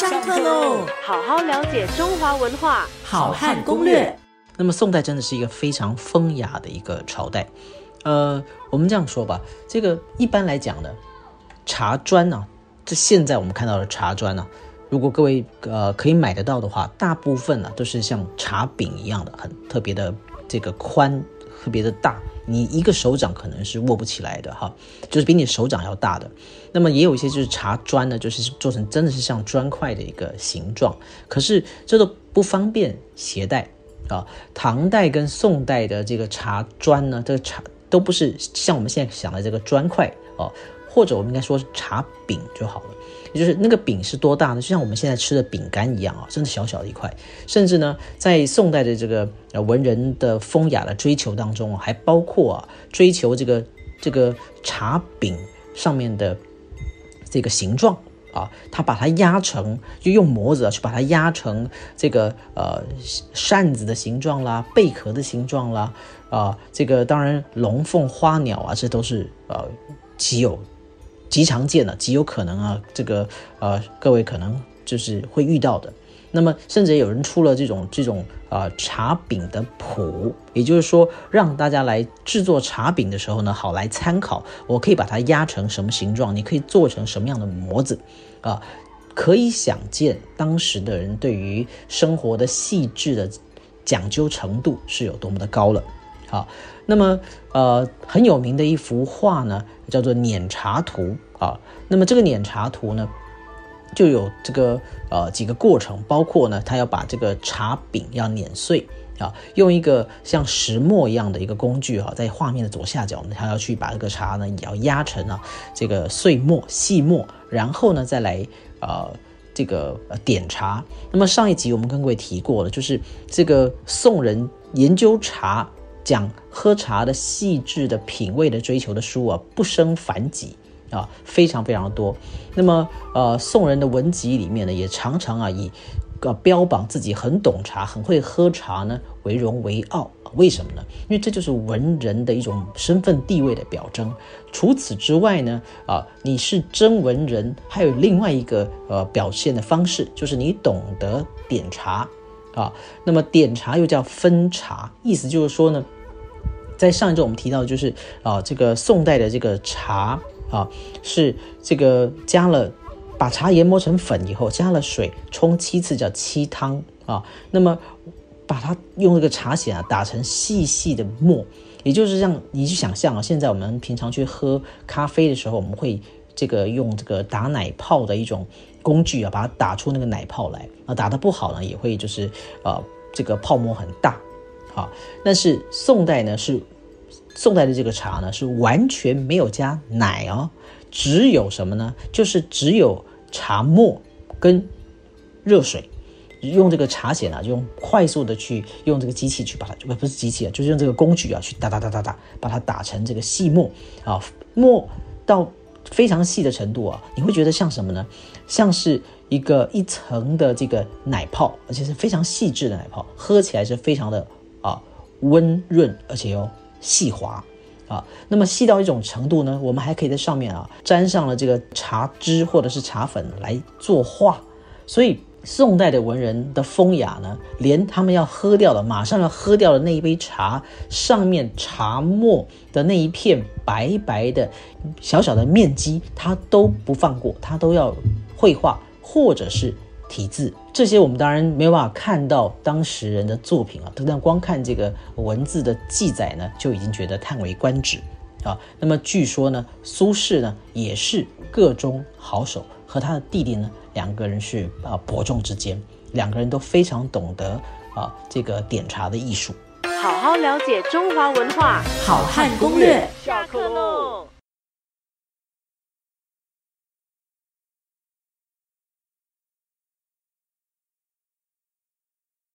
上课喽！好好了解中华文化，好汉攻略。那么宋代真的是一个非常风雅的一个朝代。呃，我们这样说吧，这个一般来讲呢，茶砖呢，这现在我们看到的茶砖呢，如果各位呃可以买得到的话，大部分呢都是像茶饼一样的，很特别的这个宽，特别的大。你一个手掌可能是握不起来的哈，就是比你手掌要大的。那么也有一些就是茶砖呢，就是做成真的是像砖块的一个形状，可是这都不方便携带啊。唐代跟宋代的这个茶砖呢，这个茶都不是像我们现在想的这个砖块哦，或者我们应该说是茶饼就好了。也就是那个饼是多大呢？就像我们现在吃的饼干一样啊，真的小小的一块。甚至呢，在宋代的这个文人的风雅的追求当中，还包括啊追求这个这个茶饼上面的这个形状啊，他把它压成，就用模子去把它压成这个呃扇子的形状啦、贝壳的形状啦啊，这个当然龙凤花鸟啊，这都是呃极有。极常见的，极有可能啊，这个呃，各位可能就是会遇到的。那么，甚至有人出了这种这种呃茶饼的谱，也就是说，让大家来制作茶饼的时候呢，好来参考。我可以把它压成什么形状？你可以做成什么样的模子？啊，可以想见当时的人对于生活的细致的讲究程度是有多么的高了。好，那么呃很有名的一幅画呢，叫做《碾茶图》啊。那么这个碾茶图呢，就有这个呃几个过程，包括呢，他要把这个茶饼要碾碎啊，用一个像石磨一样的一个工具哈，在画面的左下角呢，他要去把这个茶呢也要压成啊这个碎末细末，然后呢再来呃这个点茶。那么上一集我们跟各位提过了，就是这个宋人研究茶。讲喝茶的细致的品味的追求的书啊，不胜凡几啊，非常非常的多。那么，呃，宋人的文集里面呢，也常常啊以呃标榜自己很懂茶、很会喝茶呢为荣为傲。为什么呢？因为这就是文人的一种身份地位的表征。除此之外呢，啊，你是真文人，还有另外一个呃表现的方式，就是你懂得点茶。啊，那么点茶又叫分茶，意思就是说呢，在上一周我们提到，就是啊，这个宋代的这个茶啊，是这个加了把茶研磨成粉以后，加了水冲七次叫七汤啊，那么把它用这个茶筅啊打成细细的沫，也就是让你去想象啊，现在我们平常去喝咖啡的时候，我们会这个用这个打奶泡的一种。工具啊，把它打出那个奶泡来啊，打得不好呢，也会就是呃，这个泡沫很大，好。但是宋代呢，是宋代的这个茶呢，是完全没有加奶哦，只有什么呢？就是只有茶沫跟热水，用这个茶筅啊，就用快速的去用这个机器去把它，不不是机器啊，就是用这个工具啊，去打打打打打，把它打成这个细沫啊，沫到。非常细的程度啊，你会觉得像什么呢？像是一个一层的这个奶泡，而且是非常细致的奶泡，喝起来是非常的啊温润，而且又细滑啊。那么细到一种程度呢，我们还可以在上面啊沾上了这个茶汁或者是茶粉来作画，所以。宋代的文人的风雅呢，连他们要喝掉的，马上要喝掉的那一杯茶上面茶沫的那一片白白的小小的面积，他都不放过，他都要绘画或者是题字。这些我们当然没有办法看到当时人的作品啊，但光看这个文字的记载呢，就已经觉得叹为观止啊。那么据说呢，苏轼呢也是个中好手。和他的弟弟呢，两个人是啊伯仲之间，两个人都非常懂得啊这个点茶的艺术。好好了解中华文化，好汉攻略。下课喽。